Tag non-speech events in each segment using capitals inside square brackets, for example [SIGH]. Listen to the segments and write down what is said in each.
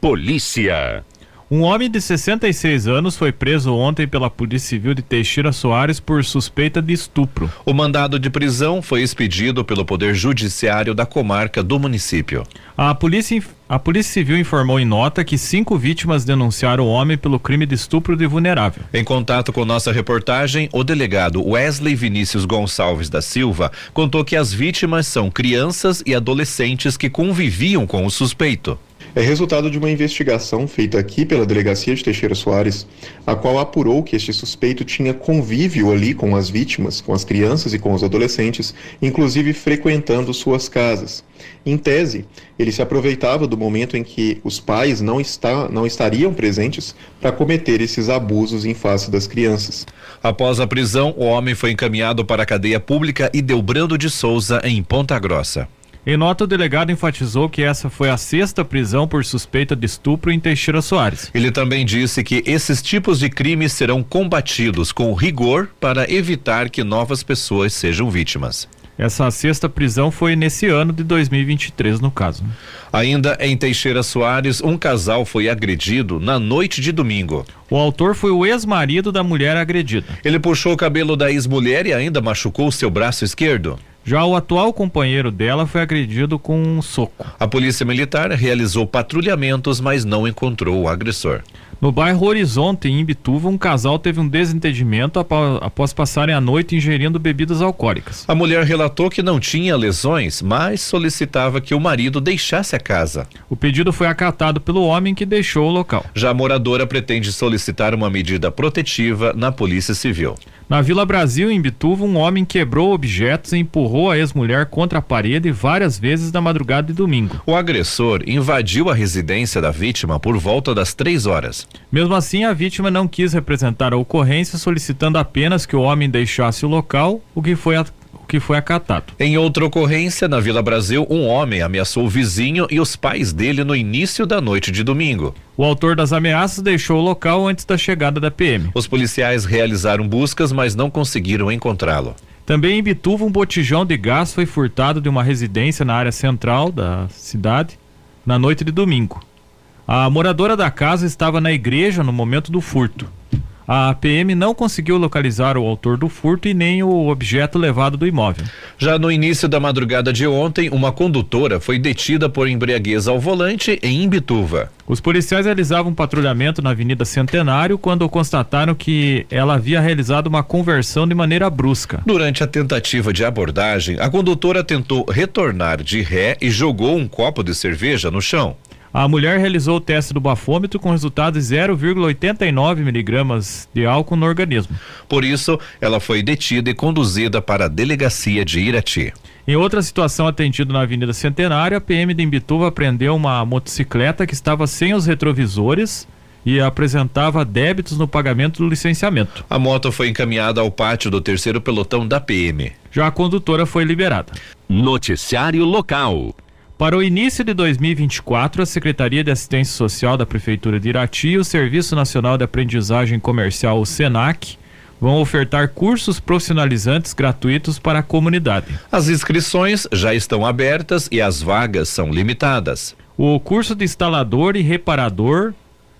Polícia. Um homem de 66 anos foi preso ontem pela Polícia Civil de Teixeira Soares por suspeita de estupro. O mandado de prisão foi expedido pelo Poder Judiciário da comarca do município. A Polícia, a Polícia Civil informou em nota que cinco vítimas denunciaram o homem pelo crime de estupro de vulnerável. Em contato com nossa reportagem, o delegado Wesley Vinícius Gonçalves da Silva contou que as vítimas são crianças e adolescentes que conviviam com o suspeito é resultado de uma investigação feita aqui pela Delegacia de Teixeira Soares, a qual apurou que este suspeito tinha convívio ali com as vítimas, com as crianças e com os adolescentes, inclusive frequentando suas casas. Em tese, ele se aproveitava do momento em que os pais não, está, não estariam presentes para cometer esses abusos em face das crianças. Após a prisão, o homem foi encaminhado para a cadeia pública e deu brando de Souza, em Ponta Grossa. Em nota, o delegado enfatizou que essa foi a sexta prisão por suspeita de estupro em Teixeira Soares. Ele também disse que esses tipos de crimes serão combatidos com rigor para evitar que novas pessoas sejam vítimas. Essa sexta prisão foi nesse ano de 2023, no caso. Né? Ainda em Teixeira Soares, um casal foi agredido na noite de domingo. O autor foi o ex-marido da mulher agredida. Ele puxou o cabelo da ex-mulher e ainda machucou seu braço esquerdo. Já o atual companheiro dela foi agredido com um soco. A polícia militar realizou patrulhamentos, mas não encontrou o agressor. No bairro Horizonte, em Imbituva, um casal teve um desentendimento após passarem a noite ingerindo bebidas alcoólicas. A mulher relatou que não tinha lesões, mas solicitava que o marido deixasse a casa. O pedido foi acatado pelo homem que deixou o local. Já a moradora pretende solicitar uma medida protetiva na Polícia Civil. Na Vila Brasil, em Bituva, um homem quebrou objetos e empurrou a ex-mulher contra a parede várias vezes na madrugada de domingo. O agressor invadiu a residência da vítima por volta das três horas. Mesmo assim, a vítima não quis representar a ocorrência, solicitando apenas que o homem deixasse o local, o que foi que foi acatado. Em outra ocorrência, na Vila Brasil, um homem ameaçou o vizinho e os pais dele no início da noite de domingo. O autor das ameaças deixou o local antes da chegada da PM. Os policiais realizaram buscas, mas não conseguiram encontrá-lo. Também em Bituva, um botijão de gás foi furtado de uma residência na área central da cidade na noite de domingo. A moradora da casa estava na igreja no momento do furto. A PM não conseguiu localizar o autor do furto e nem o objeto levado do imóvel. Já no início da madrugada de ontem, uma condutora foi detida por embriaguez ao volante em Imbituva. Os policiais realizavam um patrulhamento na Avenida Centenário quando constataram que ela havia realizado uma conversão de maneira brusca. Durante a tentativa de abordagem, a condutora tentou retornar de ré e jogou um copo de cerveja no chão. A mulher realizou o teste do bafômetro com resultado de 0,89 miligramas de álcool no organismo. Por isso, ela foi detida e conduzida para a delegacia de Irati. Em outra situação atendida na Avenida Centenário, a PM de Imbituva prendeu uma motocicleta que estava sem os retrovisores e apresentava débitos no pagamento do licenciamento. A moto foi encaminhada ao pátio do terceiro pelotão da PM. Já a condutora foi liberada. Noticiário local. Para o início de 2024, a Secretaria de Assistência Social da Prefeitura de Irati e o Serviço Nacional de Aprendizagem Comercial, o SENAC, vão ofertar cursos profissionalizantes gratuitos para a comunidade. As inscrições já estão abertas e as vagas são limitadas. O curso de instalador e reparador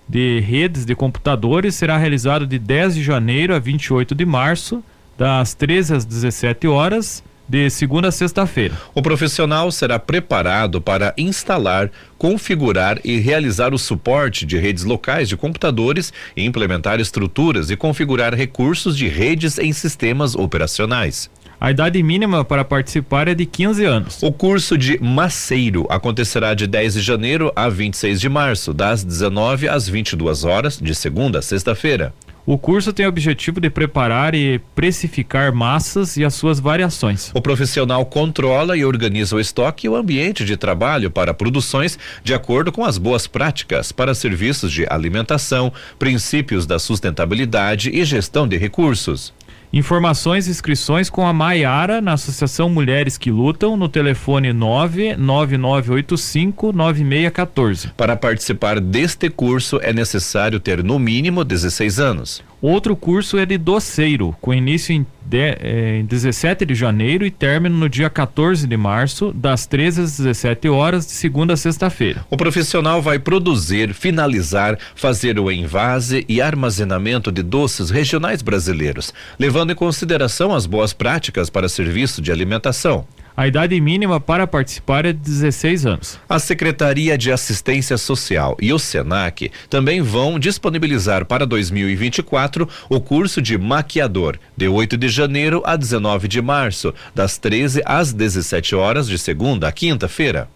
de redes de computadores será realizado de 10 de janeiro a 28 de março, das 13 às 17 horas de segunda a sexta-feira. O profissional será preparado para instalar, configurar e realizar o suporte de redes locais de computadores, implementar estruturas e configurar recursos de redes em sistemas operacionais. A idade mínima para participar é de 15 anos. O curso de maceiro acontecerá de 10 de janeiro a 26 de março, das 19 às 22 horas, de segunda a sexta-feira. O curso tem o objetivo de preparar e precificar massas e as suas variações. O profissional controla e organiza o estoque e o ambiente de trabalho para produções de acordo com as boas práticas para serviços de alimentação, princípios da sustentabilidade e gestão de recursos. Informações e inscrições com a Maiara na Associação Mulheres que Lutam no telefone 99985 9614. Para participar deste curso é necessário ter no mínimo 16 anos. Outro curso é de doceiro, com início em, de, eh, em 17 de janeiro e término no dia 14 de março, das 13 às 17 horas, de segunda a sexta-feira. O profissional vai produzir, finalizar, fazer o envase e armazenamento de doces regionais brasileiros, levando em consideração as boas práticas para serviço de alimentação. A idade mínima para participar é de 16 anos. A Secretaria de Assistência Social e o SENAC também vão disponibilizar para 2024 o curso de maquiador, de 8 de janeiro a 19 de março, das 13 às 17 horas de segunda a quinta-feira.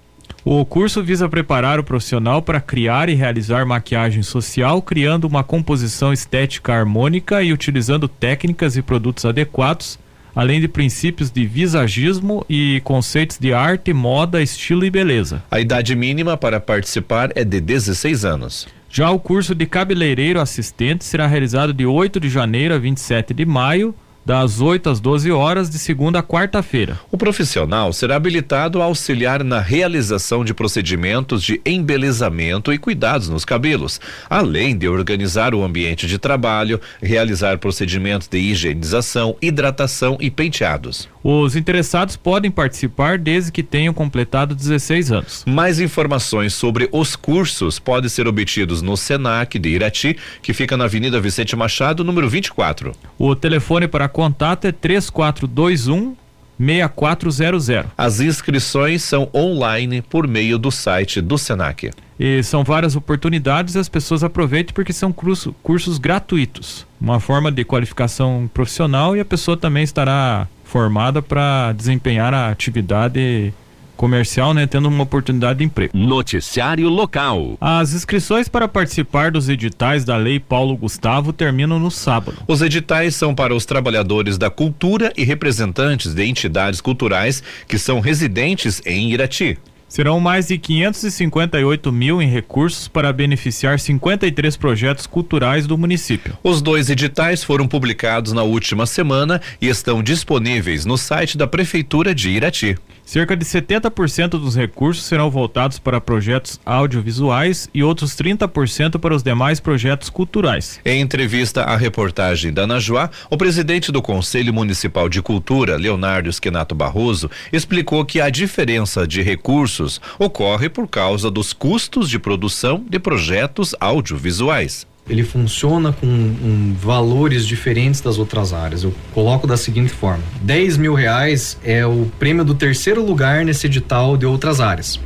O curso visa preparar o profissional para criar e realizar maquiagem social, criando uma composição estética harmônica e utilizando técnicas e produtos adequados além de princípios de visagismo e conceitos de arte, moda, estilo e beleza. A idade mínima para participar é de 16 anos. Já o curso de cabeleireiro assistente será realizado de 8 de janeiro a 27 de maio das 8 às 12 horas, de segunda a quarta-feira. O profissional será habilitado a auxiliar na realização de procedimentos de embelezamento e cuidados nos cabelos, além de organizar o ambiente de trabalho, realizar procedimentos de higienização, hidratação e penteados. Os interessados podem participar desde que tenham completado 16 anos. Mais informações sobre os cursos podem ser obtidos no Senac de Irati, que fica na Avenida Vicente Machado, número 24. O telefone para contato é 3421 6400. As inscrições são online por meio do site do Senac. E são várias oportunidades, as pessoas aproveitem porque são curso, cursos gratuitos. Uma forma de qualificação profissional e a pessoa também estará formada para desempenhar a atividade comercial, né, tendo uma oportunidade de emprego. Noticiário local. As inscrições para participar dos editais da Lei Paulo Gustavo terminam no sábado. Os editais são para os trabalhadores da cultura e representantes de entidades culturais que são residentes em Irati. Serão mais de 558 mil em recursos para beneficiar 53 projetos culturais do município. Os dois editais foram publicados na última semana e estão disponíveis no site da Prefeitura de Irati. Cerca de 70% dos recursos serão voltados para projetos audiovisuais e outros 30% para os demais projetos culturais. Em entrevista à reportagem da Najuá, o presidente do Conselho Municipal de Cultura, Leonardo Esquenato Barroso, explicou que a diferença de recursos ocorre por causa dos custos de produção de projetos audiovisuais ele funciona com um, valores diferentes das outras áreas. Eu coloco da seguinte forma: 10 mil reais é o prêmio do terceiro lugar nesse edital de outras áreas.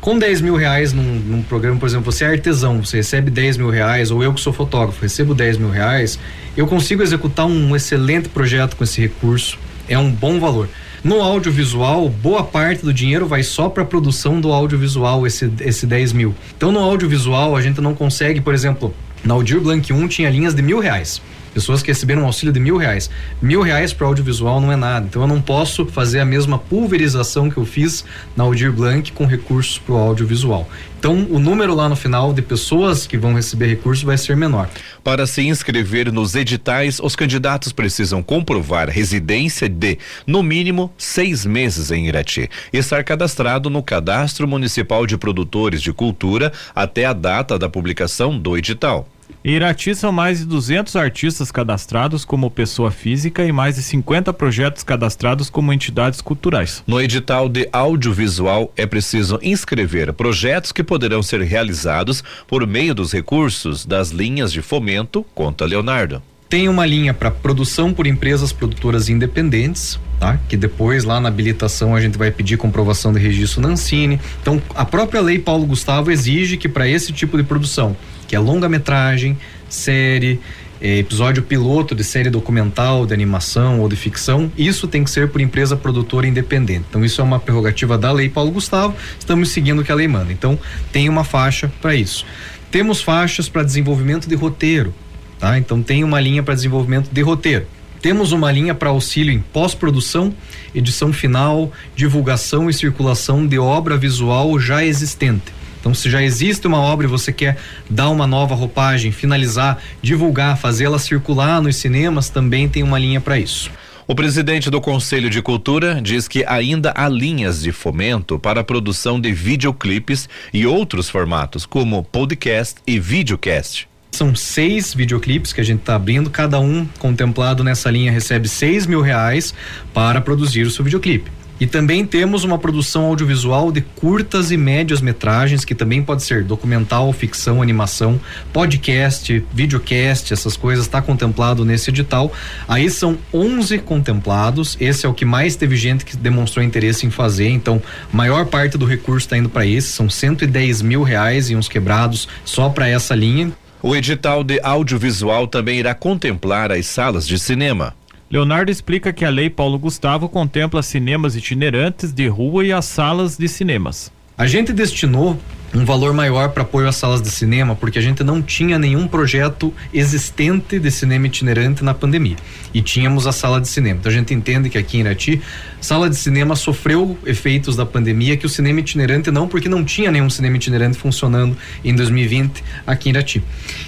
Com 10 mil reais num, num, programa, por exemplo, você é artesão, você recebe 10 mil reais, ou eu que sou fotógrafo, recebo 10 mil reais, eu consigo executar um excelente projeto com esse recurso, é um bom valor. No audiovisual, boa parte do dinheiro vai só para a produção do audiovisual, esse, esse 10 mil. Então, no audiovisual, a gente não consegue, por exemplo, na Audir Blank 1 tinha linhas de mil reais. Pessoas que receberam um auxílio de mil reais. Mil reais para audiovisual não é nada. Então eu não posso fazer a mesma pulverização que eu fiz na Audir Blank com recursos para o audiovisual. Então o número lá no final de pessoas que vão receber recursos vai ser menor. Para se inscrever nos editais, os candidatos precisam comprovar residência de, no mínimo, seis meses em Irati estar cadastrado no Cadastro Municipal de Produtores de Cultura até a data da publicação do edital. Em Irati são mais de 200 artistas cadastrados como pessoa física e mais de 50 projetos cadastrados como entidades culturais. No edital de audiovisual é preciso inscrever projetos que poderão ser realizados por meio dos recursos das linhas de fomento, conta Leonardo. Tem uma linha para produção por empresas produtoras independentes, tá? Que depois lá na habilitação a gente vai pedir comprovação de registro na Ancine. Então, a própria lei Paulo Gustavo exige que para esse tipo de produção que é longa-metragem, série, é, episódio piloto de série documental, de animação ou de ficção, isso tem que ser por empresa produtora independente. Então, isso é uma prerrogativa da Lei Paulo Gustavo, estamos seguindo o que a lei manda. Então, tem uma faixa para isso. Temos faixas para desenvolvimento de roteiro, tá? Então, tem uma linha para desenvolvimento de roteiro. Temos uma linha para auxílio em pós-produção, edição final, divulgação e circulação de obra visual já existente. Então, se já existe uma obra e você quer dar uma nova roupagem, finalizar, divulgar, fazê-la circular nos cinemas, também tem uma linha para isso. O presidente do Conselho de Cultura diz que ainda há linhas de fomento para a produção de videoclipes e outros formatos, como podcast e videocast São seis videoclipes que a gente está abrindo, cada um contemplado nessa linha recebe seis mil reais para produzir o seu videoclipe. E também temos uma produção audiovisual de curtas e médias metragens, que também pode ser documental, ficção, animação, podcast, videocast, essas coisas está contemplado nesse edital. Aí são 11 contemplados, esse é o que mais teve gente que demonstrou interesse em fazer, então maior parte do recurso está indo para esse, são 110 mil reais e uns quebrados só para essa linha. O edital de audiovisual também irá contemplar as salas de cinema. Leonardo explica que a Lei Paulo Gustavo contempla cinemas itinerantes de rua e as salas de cinemas. A gente destinou um valor maior para apoio às salas de cinema, porque a gente não tinha nenhum projeto existente de cinema itinerante na pandemia. E tínhamos a sala de cinema. Então a gente entende que aqui em Irati, sala de cinema sofreu efeitos da pandemia que o cinema itinerante não, porque não tinha nenhum cinema itinerante funcionando em 2020 aqui em Irati.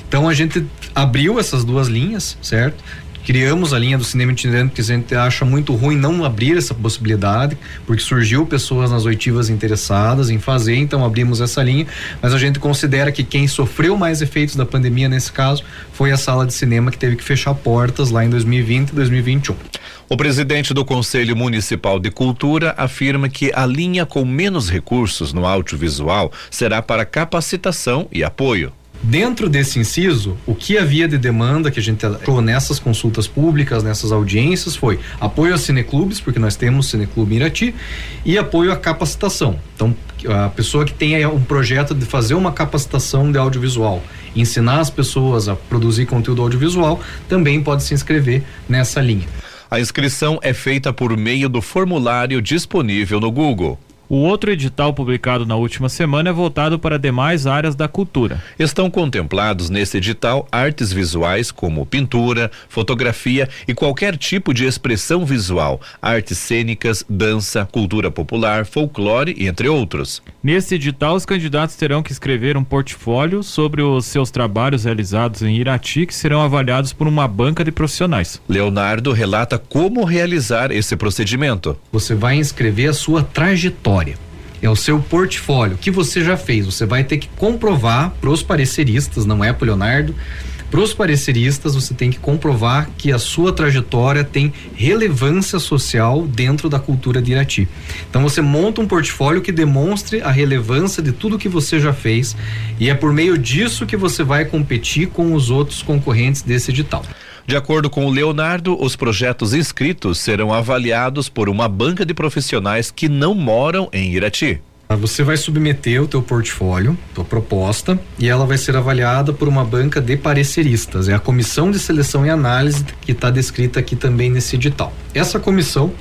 Então a gente abriu essas duas linhas, certo? Criamos a linha do cinema itinerante que a gente acha muito ruim não abrir essa possibilidade, porque surgiu pessoas nas oitivas interessadas em fazer, então abrimos essa linha, mas a gente considera que quem sofreu mais efeitos da pandemia nesse caso foi a sala de cinema que teve que fechar portas lá em 2020 e 2021. O presidente do Conselho Municipal de Cultura afirma que a linha com menos recursos no audiovisual será para capacitação e apoio. Dentro desse inciso, o que havia de demanda que a gente achou nessas consultas públicas, nessas audiências, foi apoio a cineclubes, porque nós temos cineclube Irati, e apoio à capacitação. Então, a pessoa que tem um projeto de fazer uma capacitação de audiovisual, ensinar as pessoas a produzir conteúdo audiovisual, também pode se inscrever nessa linha. A inscrição é feita por meio do formulário disponível no Google. O outro edital publicado na última semana é voltado para demais áreas da cultura. Estão contemplados nesse edital artes visuais como pintura, fotografia e qualquer tipo de expressão visual, artes cênicas, dança, cultura popular, folclore e entre outros. Nesse edital, os candidatos terão que escrever um portfólio sobre os seus trabalhos realizados em Irati, que serão avaliados por uma banca de profissionais. Leonardo relata como realizar esse procedimento. Você vai inscrever a sua trajetória memória. É o seu portfólio, que você já fez. Você vai ter que comprovar para os pareceristas, não é para Leonardo. Para os pareceristas, você tem que comprovar que a sua trajetória tem relevância social dentro da cultura de Irati. Então você monta um portfólio que demonstre a relevância de tudo que você já fez e é por meio disso que você vai competir com os outros concorrentes desse edital. De acordo com o Leonardo, os projetos inscritos serão avaliados por uma banca de profissionais que não moram em Irati. Você vai submeter o teu portfólio, tua proposta, e ela vai ser avaliada por uma banca de pareceristas. É a comissão de seleção e análise que está descrita aqui também nesse edital. Essa comissão,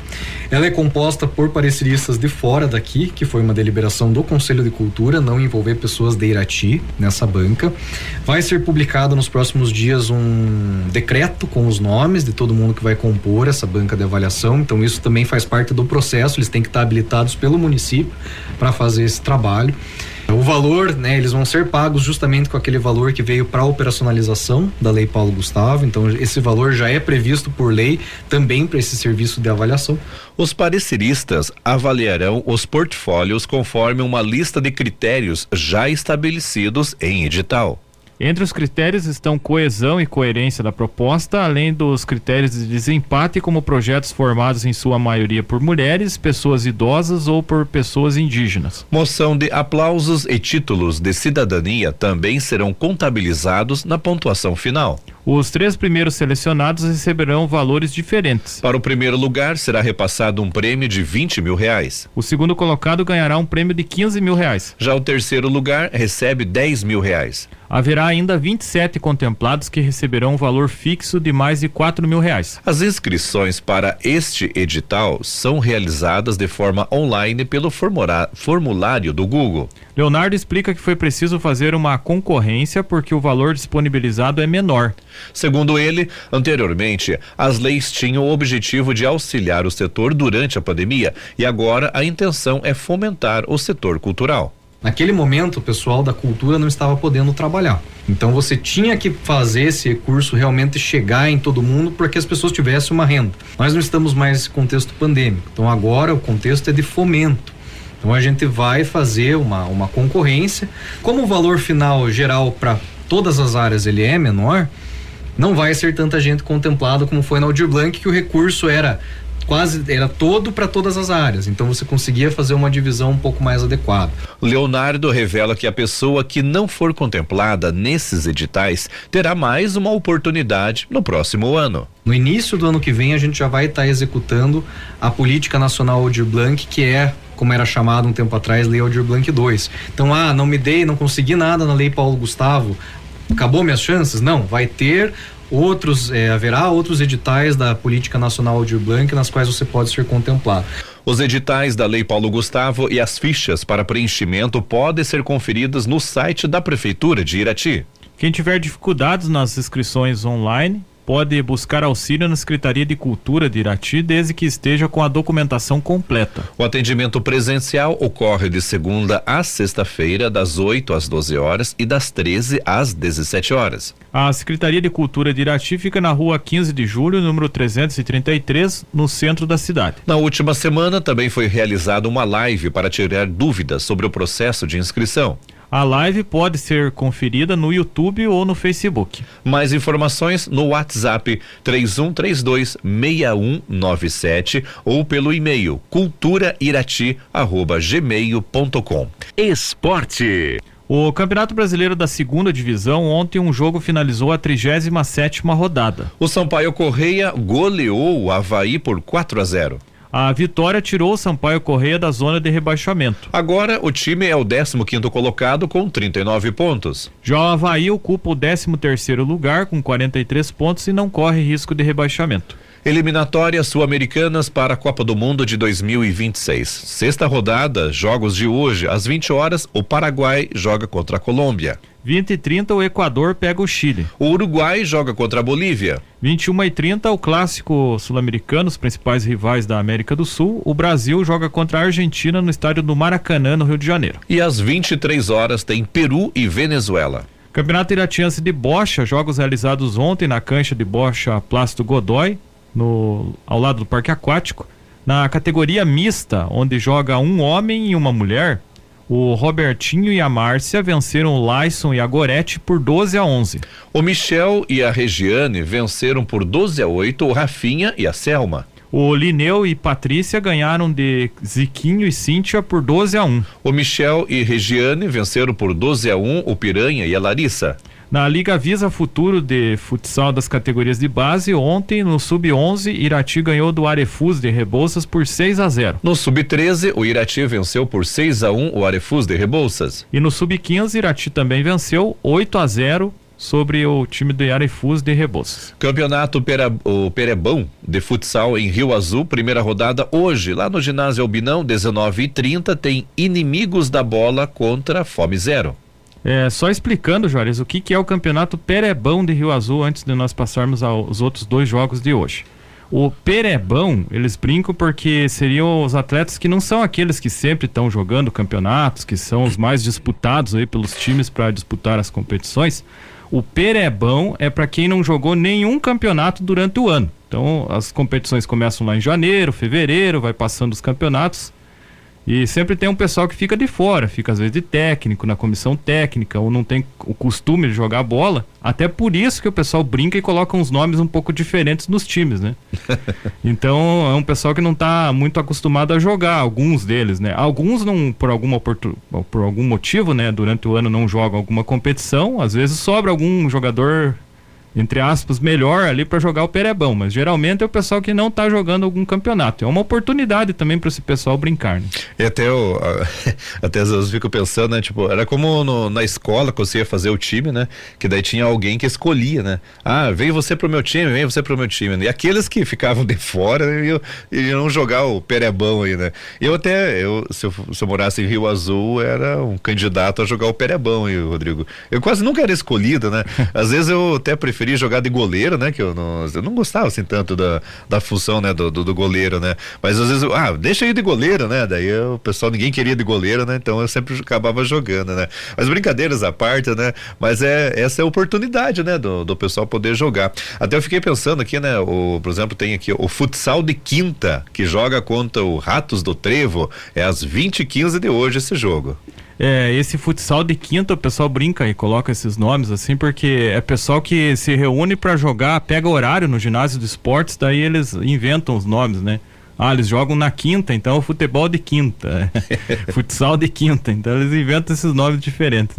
ela é composta por pareceristas de fora daqui, que foi uma deliberação do Conselho de Cultura, não envolver pessoas de Irati nessa banca. Vai ser publicado nos próximos dias um decreto com os nomes de todo mundo que vai compor essa banca de avaliação. Então isso também faz parte do processo. Eles têm que estar habilitados pelo município para fazer esse trabalho. O valor, né, eles vão ser pagos justamente com aquele valor que veio para a operacionalização da Lei Paulo Gustavo. Então, esse valor já é previsto por lei também para esse serviço de avaliação. Os pareceristas avaliarão os portfólios conforme uma lista de critérios já estabelecidos em edital. Entre os critérios estão coesão e coerência da proposta, além dos critérios de desempate, como projetos formados em sua maioria por mulheres, pessoas idosas ou por pessoas indígenas. Moção de aplausos e títulos de cidadania também serão contabilizados na pontuação final. Os três primeiros selecionados receberão valores diferentes. Para o primeiro lugar, será repassado um prêmio de 20 mil reais. O segundo colocado ganhará um prêmio de 15 mil reais. Já o terceiro lugar recebe 10 mil reais. Haverá ainda 27 contemplados que receberão um valor fixo de mais de 4 mil reais. As inscrições para este edital são realizadas de forma online pelo formulário do Google. Leonardo explica que foi preciso fazer uma concorrência porque o valor disponibilizado é menor. Segundo ele, anteriormente, as leis tinham o objetivo de auxiliar o setor durante a pandemia e agora a intenção é fomentar o setor cultural. Naquele momento, o pessoal da cultura não estava podendo trabalhar. Então você tinha que fazer esse recurso realmente chegar em todo mundo para que as pessoas tivessem uma renda. Nós não estamos mais nesse contexto pandêmico. Então agora o contexto é de fomento. Então a gente vai fazer uma, uma concorrência. Como o valor final geral para todas as áreas ele é menor, não vai ser tanta gente contemplada como foi na Audir Blanc, que o recurso era quase era todo para todas as áreas. Então você conseguia fazer uma divisão um pouco mais adequada. Leonardo revela que a pessoa que não for contemplada nesses editais terá mais uma oportunidade no próximo ano. No início do ano que vem a gente já vai estar tá executando a política nacional Aldir Blanc, que é como era chamado um tempo atrás, Lei Aldir Blanc 2. Então, ah, não me dei, não consegui nada na Lei Paulo Gustavo, acabou minhas chances? Não, vai ter outros, é, haverá outros editais da Política Nacional Aldir Blanc nas quais você pode ser contemplado. Os editais da Lei Paulo Gustavo e as fichas para preenchimento podem ser conferidas no site da Prefeitura de Irati. Quem tiver dificuldades nas inscrições online, pode buscar auxílio na Secretaria de Cultura de Irati, desde que esteja com a documentação completa. O atendimento presencial ocorre de segunda a sexta-feira, das 8 às 12 horas e das 13 às 17 horas. A Secretaria de Cultura de Irati fica na rua 15 de julho, número 333, no centro da cidade. Na última semana também foi realizada uma live para tirar dúvidas sobre o processo de inscrição. A live pode ser conferida no YouTube ou no Facebook. Mais informações no WhatsApp 3132 6197 ou pelo e-mail culturairati@gmail.com. Esporte. O Campeonato Brasileiro da Segunda Divisão, ontem um jogo finalizou a 37 sétima rodada. O Sampaio Correia goleou o Havaí por 4 a 0. A vitória tirou o Sampaio Correia da zona de rebaixamento. Agora o time é o 15 colocado com 39 pontos. Já o Havaí ocupa o 13 lugar com 43 pontos e não corre risco de rebaixamento. Eliminatórias sul-americanas para a Copa do Mundo de 2026. Sexta rodada, jogos de hoje, às 20 horas, o Paraguai joga contra a Colômbia. 20 e 30 o Equador pega o Chile. O Uruguai joga contra a Bolívia. 21 e 30 o clássico sul-americano, os principais rivais da América do Sul. O Brasil joga contra a Argentina no estádio do Maracanã, no Rio de Janeiro. E às 23 horas tem Peru e Venezuela. Campeonato Iratiense de Bocha, jogos realizados ontem na cancha de Bocha Plácido Godoy, no, ao lado do Parque Aquático. Na categoria mista, onde joga um homem e uma mulher, o Robertinho e a Márcia venceram o Lyson e a Gorete por 12 a 11. O Michel e a Regiane venceram por 12 a 8 o Rafinha e a Selma. O Lineu e Patrícia ganharam de Ziquinho e Cíntia por 12 a 1. O Michel e Regiane venceram por 12 a 1 o Piranha e a Larissa. Na Liga Visa Futuro de futsal das categorias de base, ontem no Sub-11, Irati ganhou do Arefus de Rebouças por 6 a 0. No Sub-13, o Irati venceu por 6 a 1 o Arefus de Rebouças. E no Sub-15, Irati também venceu 8 a 0 sobre o time do Arefus de Rebouças. Campeonato Pera, o Perebão de futsal em Rio Azul, primeira rodada hoje, lá no ginásio Albinão, 19 e 30 tem Inimigos da Bola contra Fome Zero. É, só explicando, Juarez, o que, que é o campeonato Perebão de Rio Azul antes de nós passarmos aos outros dois jogos de hoje. O Perebão, eles brincam porque seriam os atletas que não são aqueles que sempre estão jogando campeonatos, que são os mais disputados aí pelos times para disputar as competições. O Perebão é para quem não jogou nenhum campeonato durante o ano. Então, as competições começam lá em janeiro, fevereiro, vai passando os campeonatos. E sempre tem um pessoal que fica de fora, fica às vezes de técnico, na comissão técnica, ou não tem o costume de jogar bola. Até por isso que o pessoal brinca e coloca uns nomes um pouco diferentes nos times, né? [LAUGHS] então é um pessoal que não está muito acostumado a jogar, alguns deles, né? Alguns não, por alguma por algum motivo, né, durante o ano não jogam alguma competição, às vezes sobra algum jogador entre aspas, melhor ali para jogar o Perebão, mas geralmente é o pessoal que não está jogando algum campeonato. É uma oportunidade também para esse pessoal brincar. Né? E até eu, [LAUGHS] até às vezes eu fico pensando, né? Tipo, era como no, na escola que você ia fazer o time, né? Que daí tinha alguém que escolhia, né? Ah, vem você pro meu time, vem você pro meu time. E aqueles que ficavam de fora iam, iam jogar o Perebão aí, né? Eu até, eu, se, eu, se eu morasse em Rio Azul, era um candidato a jogar o Perebão aí, Rodrigo. Eu quase nunca era escolhido, né? [LAUGHS] Às vezes eu até preferia preferia jogar de goleiro, né? Que eu não, eu não gostava assim tanto da, da função, né? Do, do, do goleiro, né? Mas às vezes, ah, deixa aí de goleiro, né? Daí o pessoal, ninguém queria de goleiro, né? Então eu sempre acabava jogando, né? Mas brincadeiras à parte, né? Mas é, essa é a oportunidade, né? Do, do pessoal poder jogar. Até eu fiquei pensando aqui, né? O, por exemplo, tem aqui o futsal de quinta, que joga contra o Ratos do Trevo. É às 20 e 15 de hoje esse jogo. É, esse futsal de quinta, o pessoal brinca e coloca esses nomes assim, porque é pessoal que se reúne para jogar, pega horário no ginásio de esportes, daí eles inventam os nomes, né? Ah, eles jogam na quinta, então é futebol de quinta, [LAUGHS] futsal de quinta, então eles inventam esses nomes diferentes.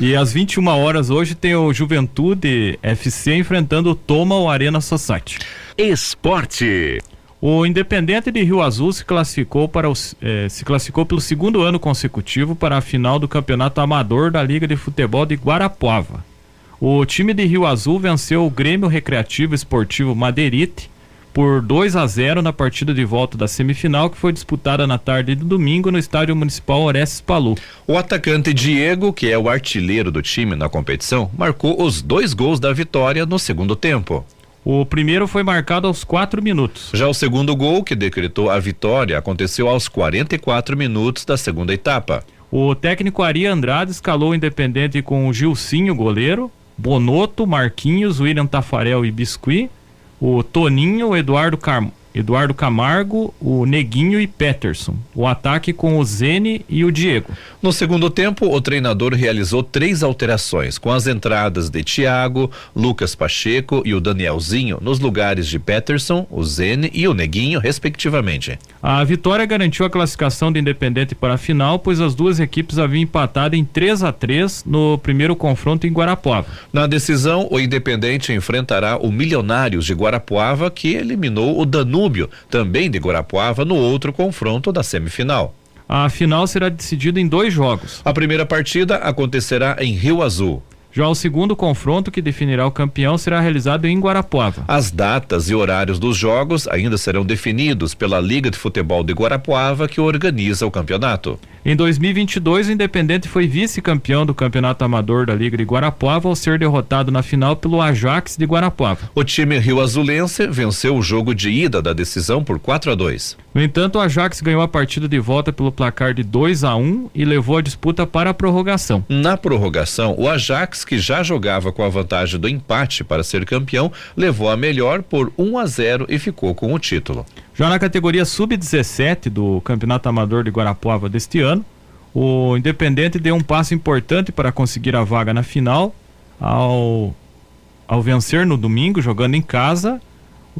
E às 21 horas hoje tem o Juventude FC enfrentando o Toma o Arena Society. Esporte. O Independente de Rio Azul se classificou para o, eh, se classificou pelo segundo ano consecutivo para a final do Campeonato Amador da Liga de Futebol de Guarapuava. O time de Rio Azul venceu o Grêmio Recreativo Esportivo Madeirite por 2 a 0 na partida de volta da semifinal que foi disputada na tarde de domingo no Estádio Municipal Orestes Palu. O atacante Diego, que é o artilheiro do time na competição, marcou os dois gols da vitória no segundo tempo. O primeiro foi marcado aos quatro minutos. Já o segundo gol, que decretou a vitória, aconteceu aos 44 minutos da segunda etapa. O técnico Ari Andrade escalou o Independente com o Gilcinho, goleiro, Bonoto, Marquinhos, William Tafarel e Biscuit, o Toninho, o Eduardo Carmo Eduardo Camargo, o Neguinho e Peterson. O ataque com o Zene e o Diego. No segundo tempo, o treinador realizou três alterações, com as entradas de Thiago, Lucas Pacheco e o Danielzinho nos lugares de Peterson, o Zene e o Neguinho, respectivamente. A vitória garantiu a classificação do Independente para a final, pois as duas equipes haviam empatado em 3 a 3 no primeiro confronto em Guarapuava. Na decisão, o Independente enfrentará o Milionários de Guarapuava, que eliminou o Danúbio Danúbio, também de Guarapuava, no outro confronto da semifinal. A final será decidida em dois jogos. A primeira partida acontecerá em Rio Azul. Já o segundo confronto que definirá o campeão será realizado em Guarapuava. As datas e horários dos jogos ainda serão definidos pela Liga de Futebol de Guarapuava, que organiza o campeonato. Em 2022, o Independente foi vice-campeão do Campeonato Amador da Liga de Guarapuava ao ser derrotado na final pelo Ajax de Guarapuava. O time Rio Azulense venceu o jogo de ida da decisão por 4 a 2. No entanto, o Ajax ganhou a partida de volta pelo placar de 2 a 1 e levou a disputa para a prorrogação. Na prorrogação, o Ajax, que já jogava com a vantagem do empate para ser campeão, levou a melhor por 1 a 0 e ficou com o título. Já na categoria sub-17 do Campeonato Amador de Guarapuava deste ano, o Independente deu um passo importante para conseguir a vaga na final ao, ao vencer no domingo, jogando em casa,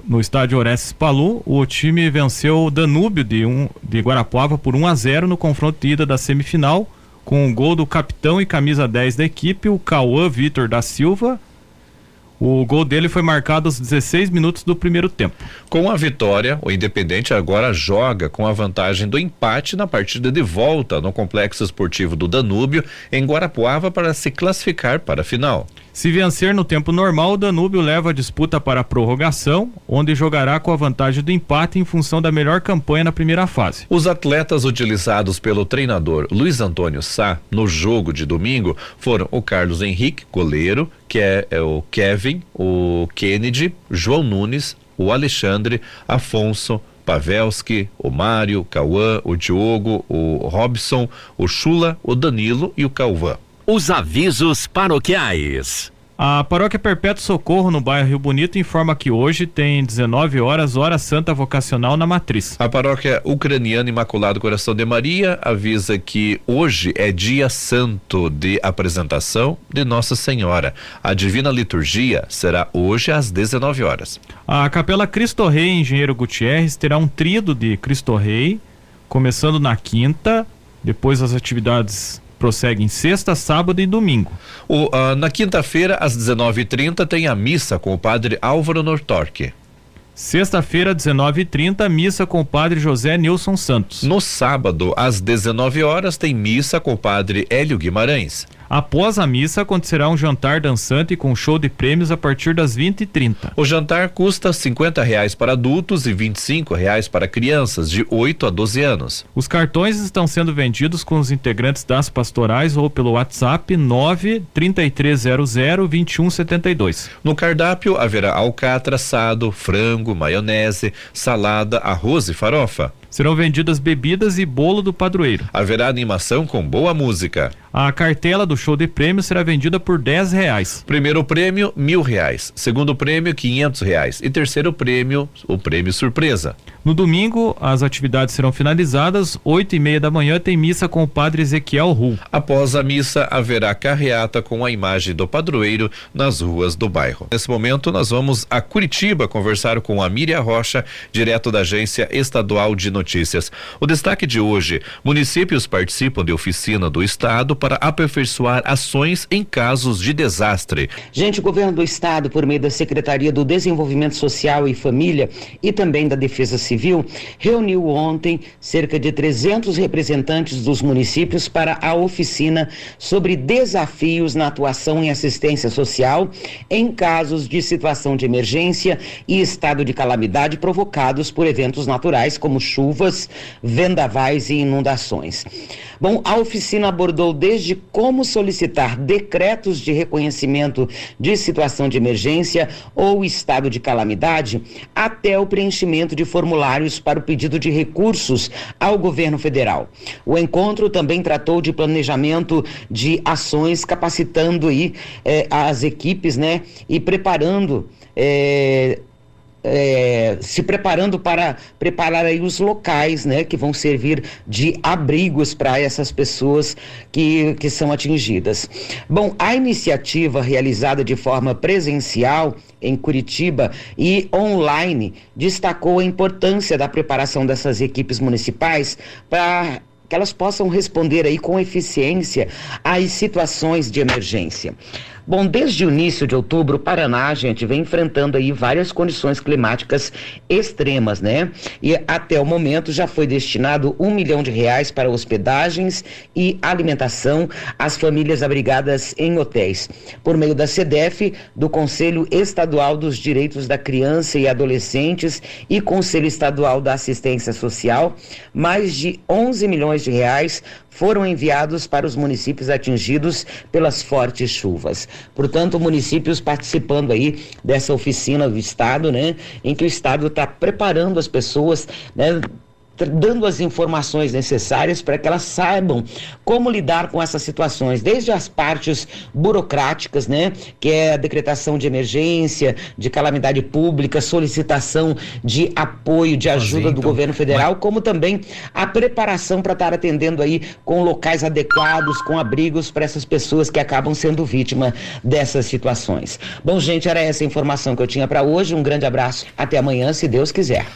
no estádio Orestes Palu. O time venceu o Danúbio de, um, de Guarapuava por 1 a 0 no confronto de ida da semifinal, com o gol do capitão e camisa 10 da equipe, o Cauã Vitor da Silva o gol dele foi marcado aos 16 minutos do primeiro tempo. Com a vitória, o Independente agora joga com a vantagem do empate na partida de volta no Complexo Esportivo do Danúbio, em Guarapuava, para se classificar para a final. Se vencer no tempo normal, o Danúbio leva a disputa para a prorrogação, onde jogará com a vantagem do empate em função da melhor campanha na primeira fase. Os atletas utilizados pelo treinador Luiz Antônio Sá no jogo de domingo foram o Carlos Henrique, goleiro, que é, é o Kevin, o Kennedy, João Nunes, o Alexandre, Afonso, Pavelski, o Mário, o Cauã, o Diogo, o Robson, o Chula, o Danilo e o Calvã. Os avisos paroquiais. A Paróquia Perpétuo Socorro, no bairro Rio Bonito, informa que hoje tem 19 horas, hora santa vocacional na matriz. A Paróquia Ucraniana Imaculado Coração de Maria avisa que hoje é dia santo de apresentação de Nossa Senhora. A Divina Liturgia será hoje às 19 horas. A Capela Cristo Rei Engenheiro Gutierrez terá um trido de Cristo Rei, começando na quinta, depois as atividades prosseguem sexta, sábado e domingo. O, uh, na quinta-feira, às 19h30, tem a missa com o padre Álvaro Nortorque. Sexta-feira, 19h30, missa com o padre José Nilson Santos. No sábado, às 19 horas, tem missa com o padre Hélio Guimarães. Após a missa, acontecerá um jantar dançante com show de prêmios a partir das 20 e 30 O jantar custa 50 reais para adultos e 25 reais para crianças de 8 a 12 anos. Os cartões estão sendo vendidos com os integrantes das pastorais ou pelo WhatsApp 93300 2172. No cardápio haverá alcatra assado, frango, maionese, salada, arroz e farofa. Serão vendidas bebidas e bolo do padroeiro. Haverá animação com boa música. A cartela do show de prêmio será vendida por 10 reais. Primeiro prêmio, mil reais. Segundo prêmio, quinhentos reais. E terceiro prêmio, o prêmio surpresa. No domingo, as atividades serão finalizadas. Oito e meia da manhã tem missa com o padre Ezequiel Ru. Após a missa, haverá carreata com a imagem do padroeiro nas ruas do bairro. Nesse momento, nós vamos a Curitiba conversar com a Miriam Rocha, direto da Agência Estadual de Notícias. O destaque de hoje: municípios participam de oficina do Estado para aperfeiçoar ações em casos de desastre. Gente, o governo do estado, por meio da Secretaria do Desenvolvimento Social e Família e também da Defesa Civil, reuniu ontem cerca de 300 representantes dos municípios para a oficina sobre desafios na atuação em assistência social em casos de situação de emergência e estado de calamidade provocados por eventos naturais como chuvas, vendavais e inundações. Bom, a oficina abordou desde como solicitar decretos de reconhecimento de situação de emergência ou estado de calamidade, até o preenchimento de formulários para o pedido de recursos ao governo federal. O encontro também tratou de planejamento de ações, capacitando aí eh, as equipes, né, e preparando eh, é, se preparando para preparar aí os locais, né, que vão servir de abrigos para essas pessoas que, que são atingidas. Bom, a iniciativa realizada de forma presencial em Curitiba e online destacou a importância da preparação dessas equipes municipais para que elas possam responder aí com eficiência às situações de emergência. Bom, desde o início de outubro, o Paraná, a gente vem enfrentando aí várias condições climáticas extremas, né? E até o momento já foi destinado um milhão de reais para hospedagens e alimentação às famílias abrigadas em hotéis. Por meio da SEDEF, do Conselho Estadual dos Direitos da Criança e Adolescentes e Conselho Estadual da Assistência Social, mais de 11 milhões de reais foram enviados para os municípios atingidos pelas fortes chuvas. Portanto, municípios participando aí dessa oficina do Estado, né, em que o Estado está preparando as pessoas, né, dando as informações necessárias para que elas saibam como lidar com essas situações, desde as partes burocráticas, né, que é a decretação de emergência, de calamidade pública, solicitação de apoio, de ajuda do então, governo federal, mas... como também a preparação para estar atendendo aí com locais adequados, com abrigos para essas pessoas que acabam sendo vítima dessas situações. Bom, gente, era essa a informação que eu tinha para hoje. Um grande abraço. Até amanhã, se Deus quiser.